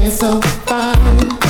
been so fine.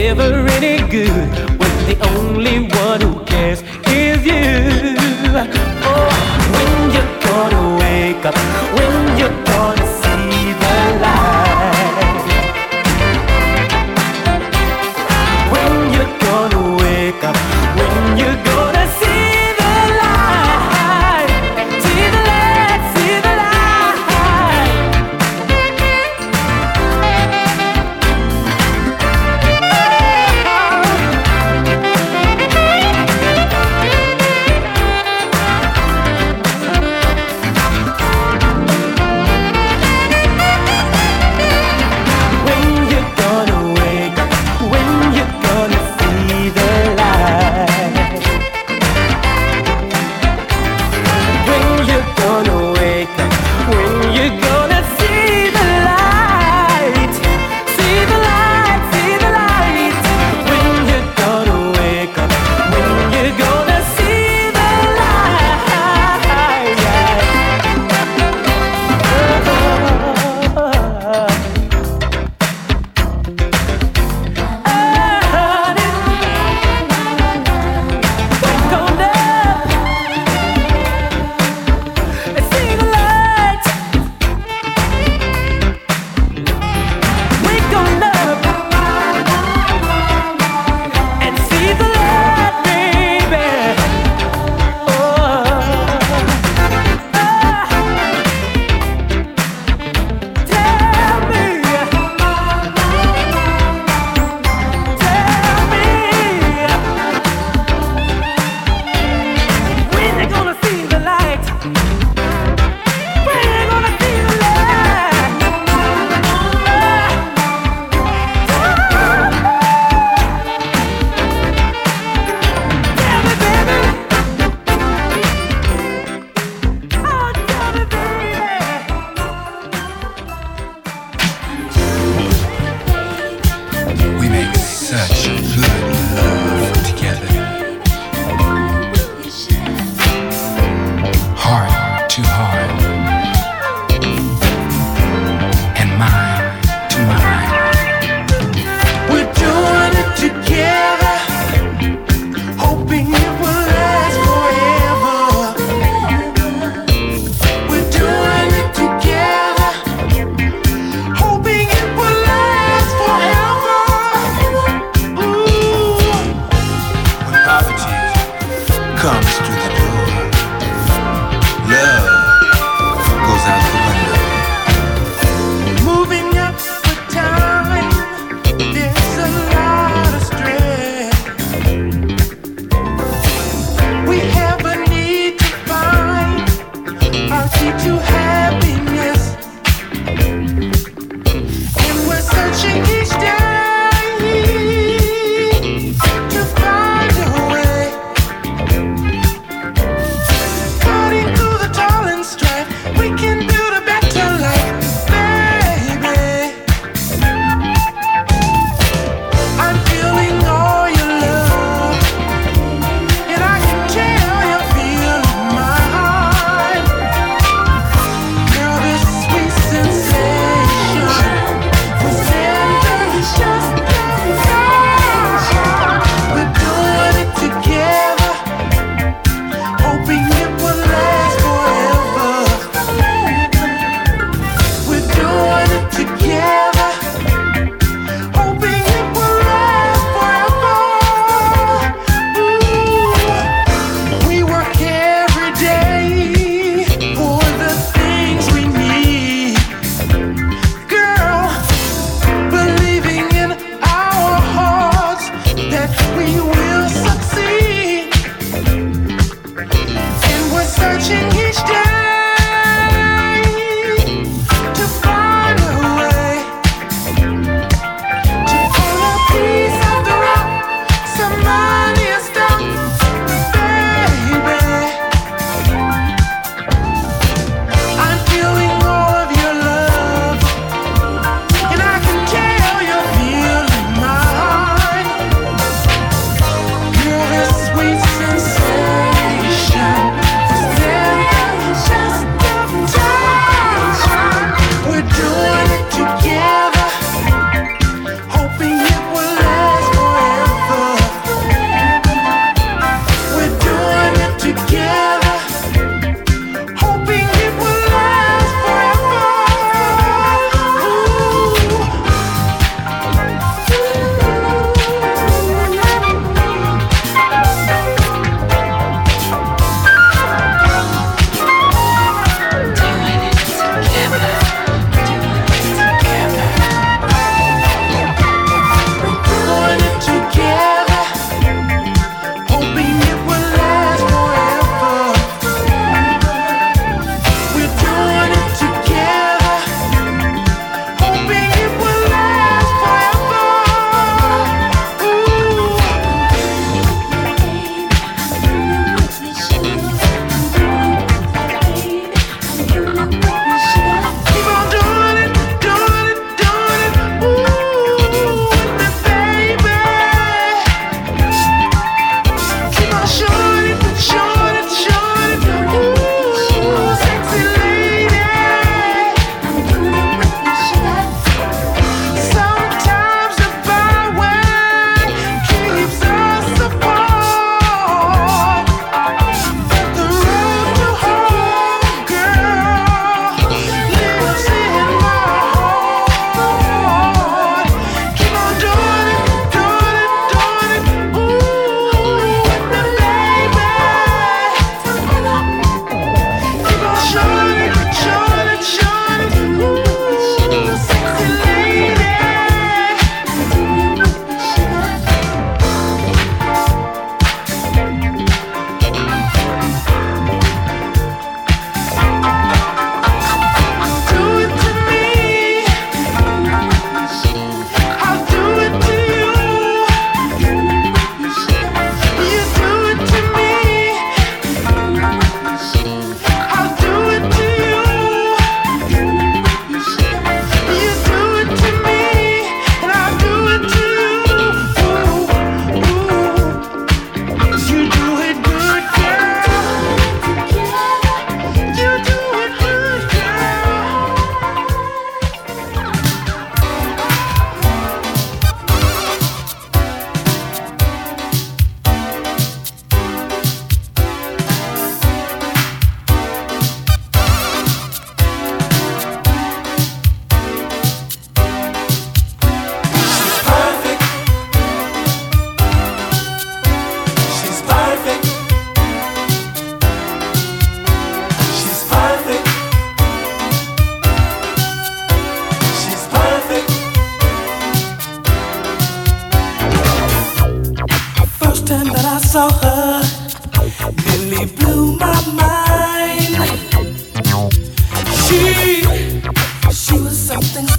never any good when the only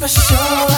show.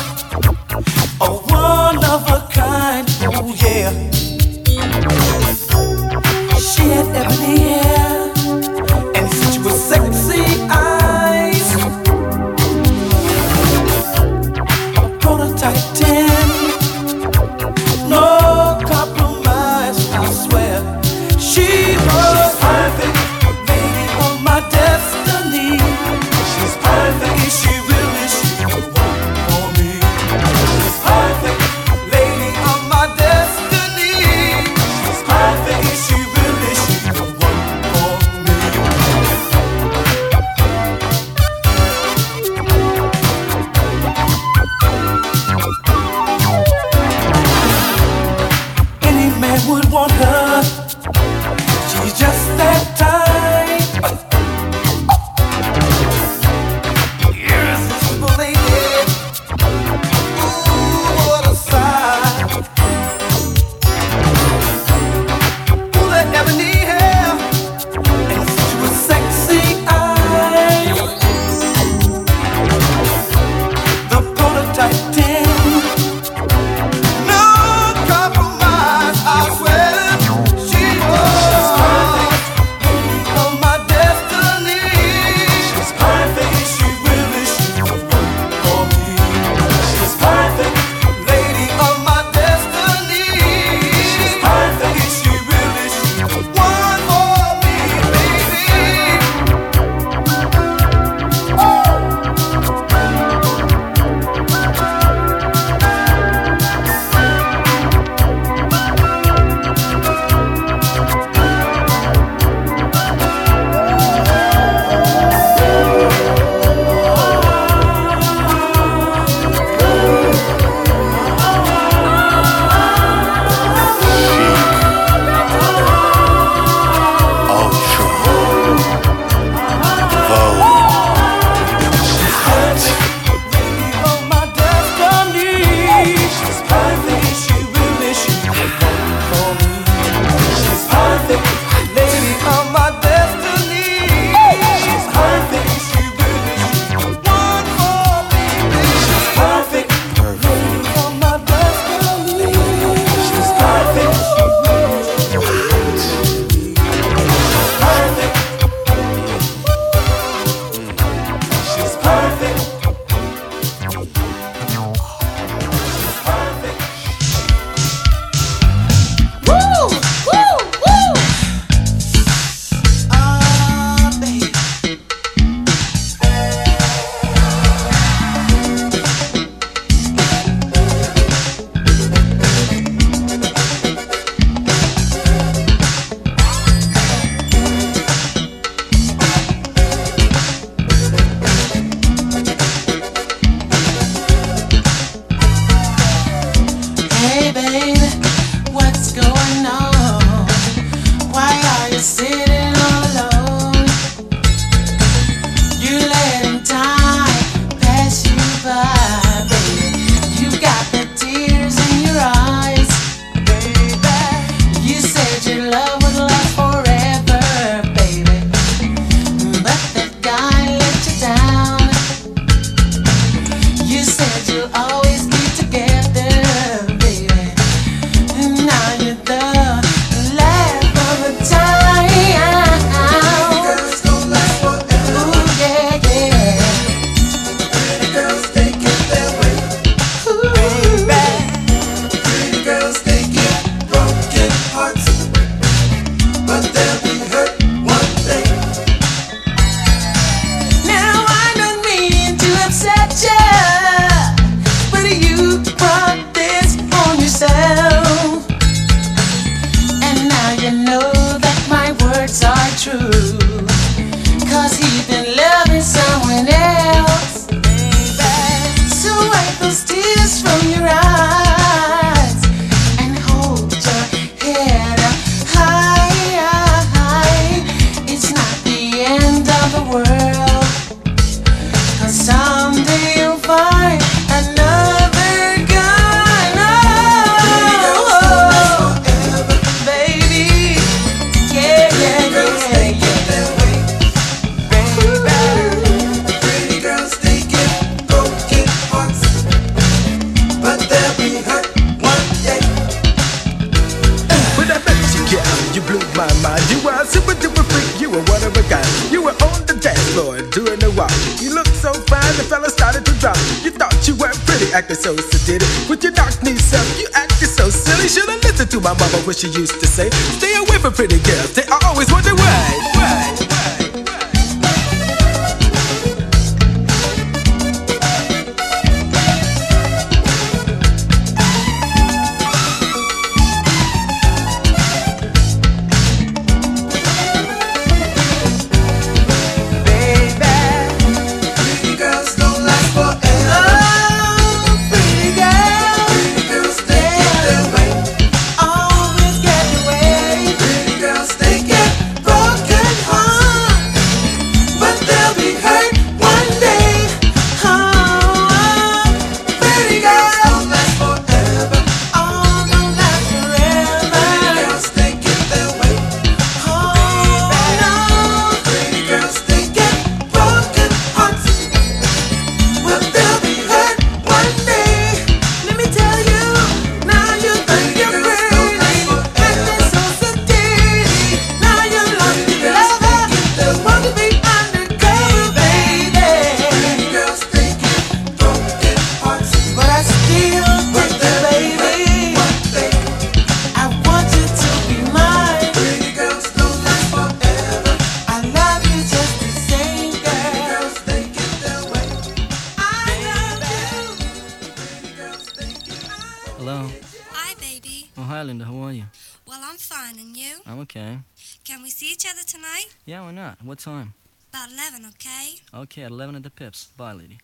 At 11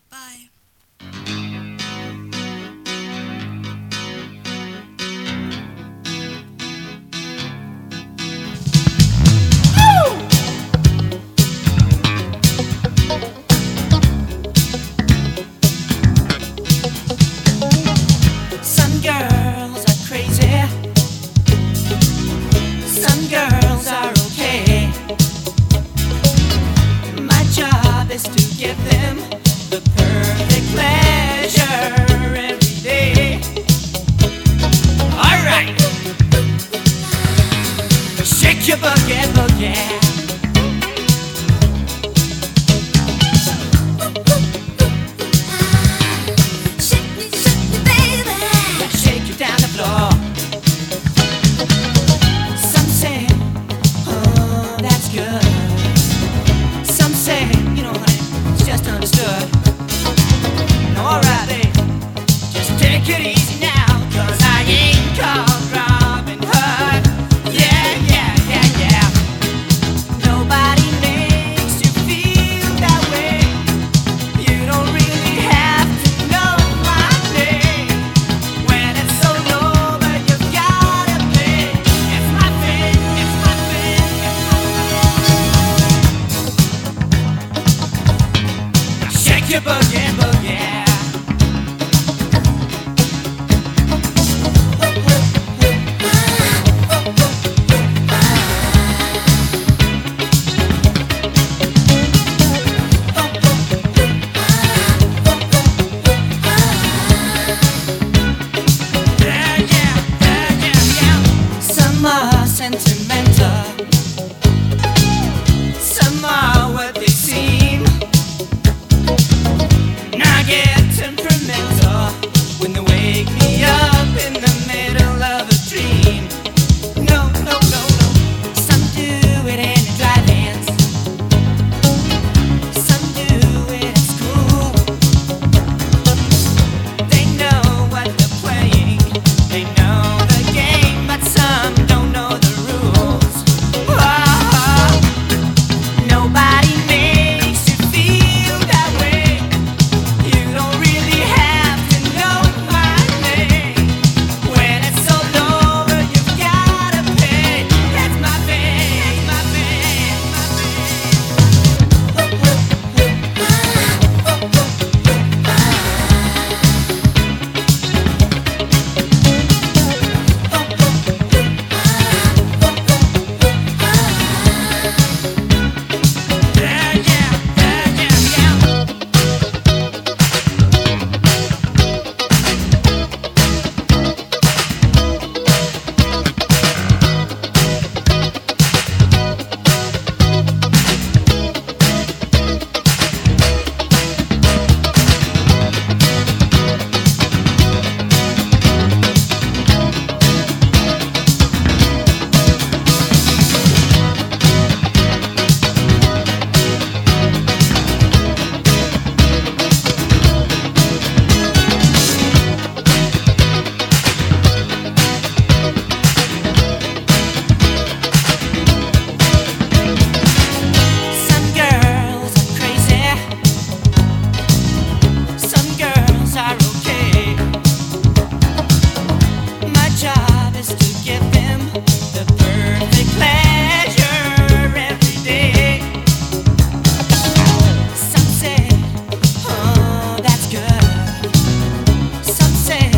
Some say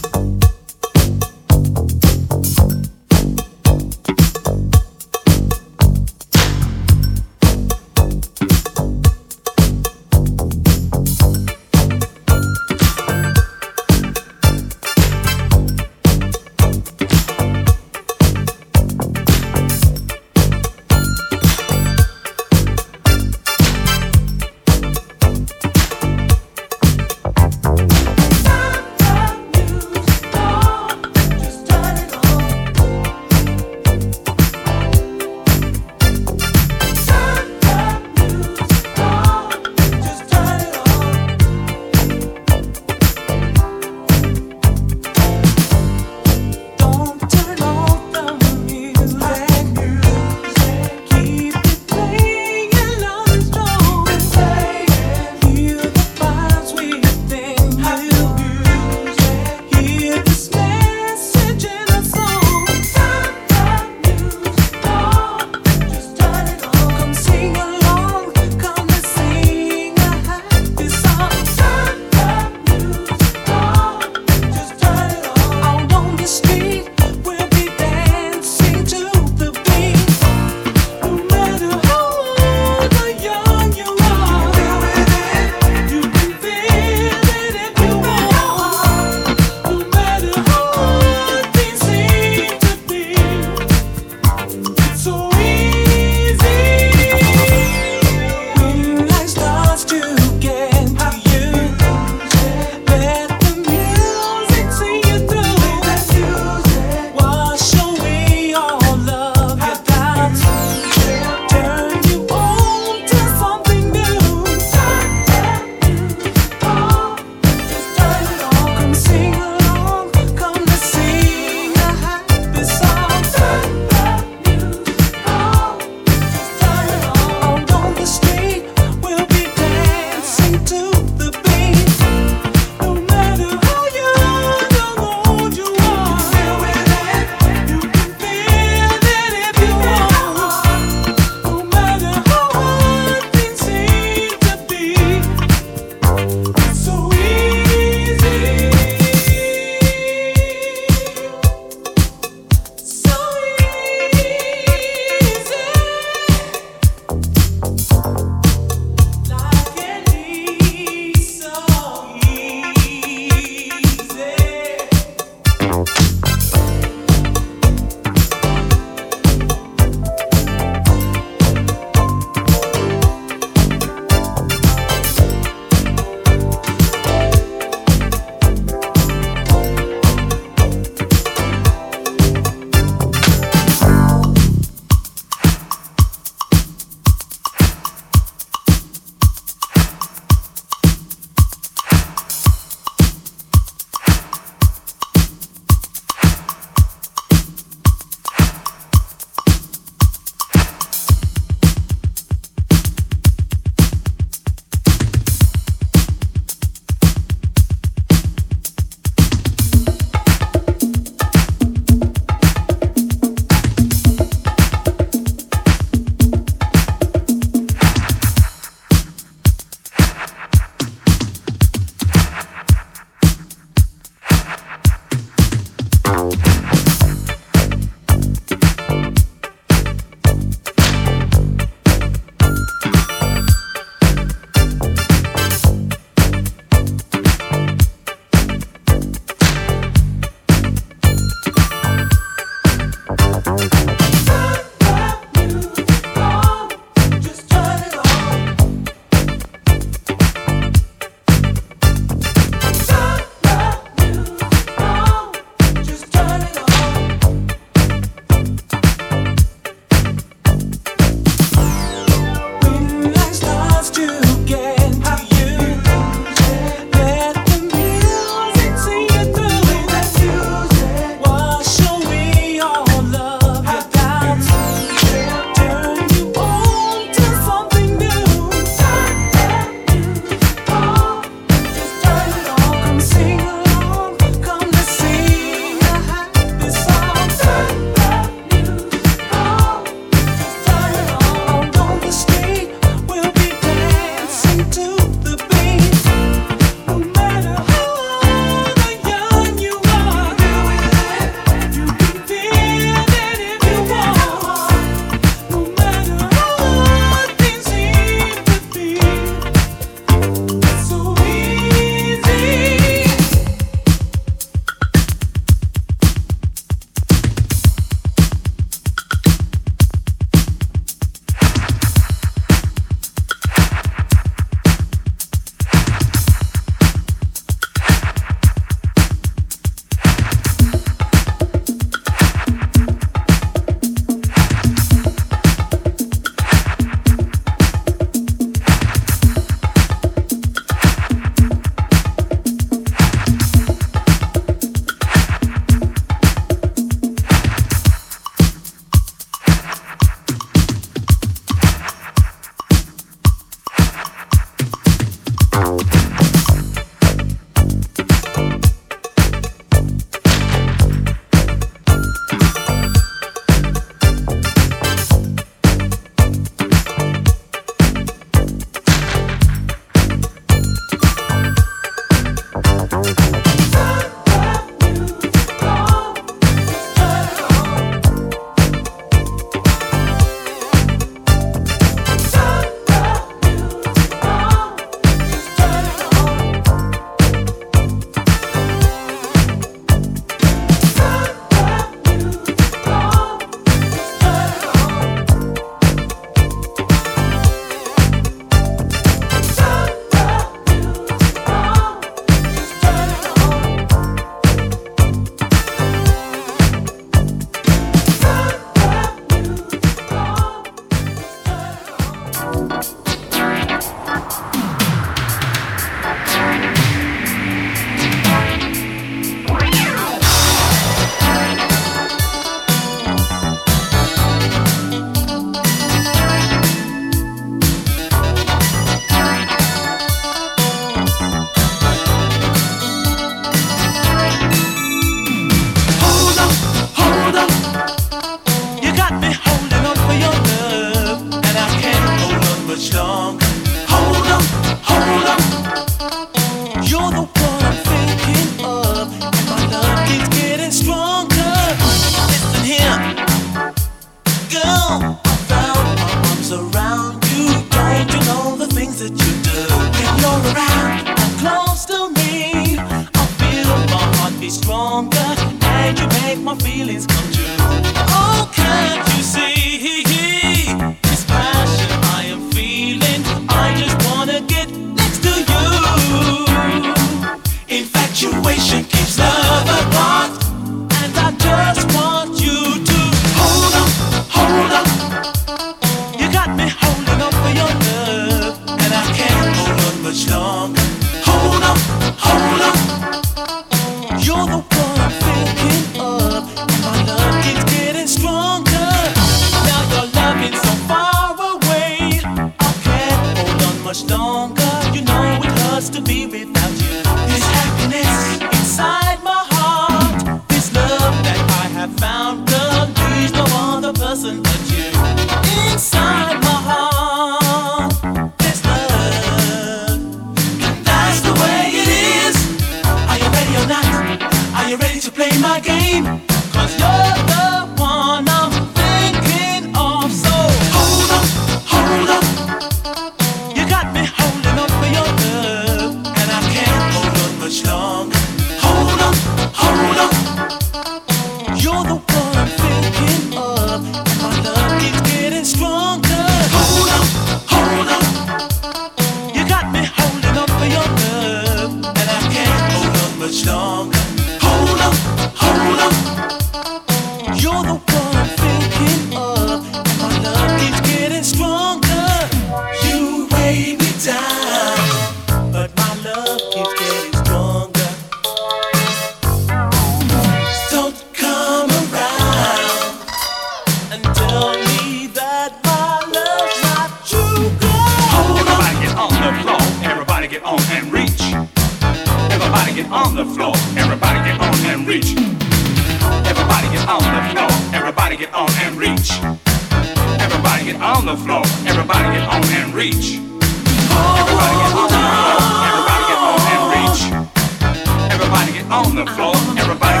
at the floor. Bye,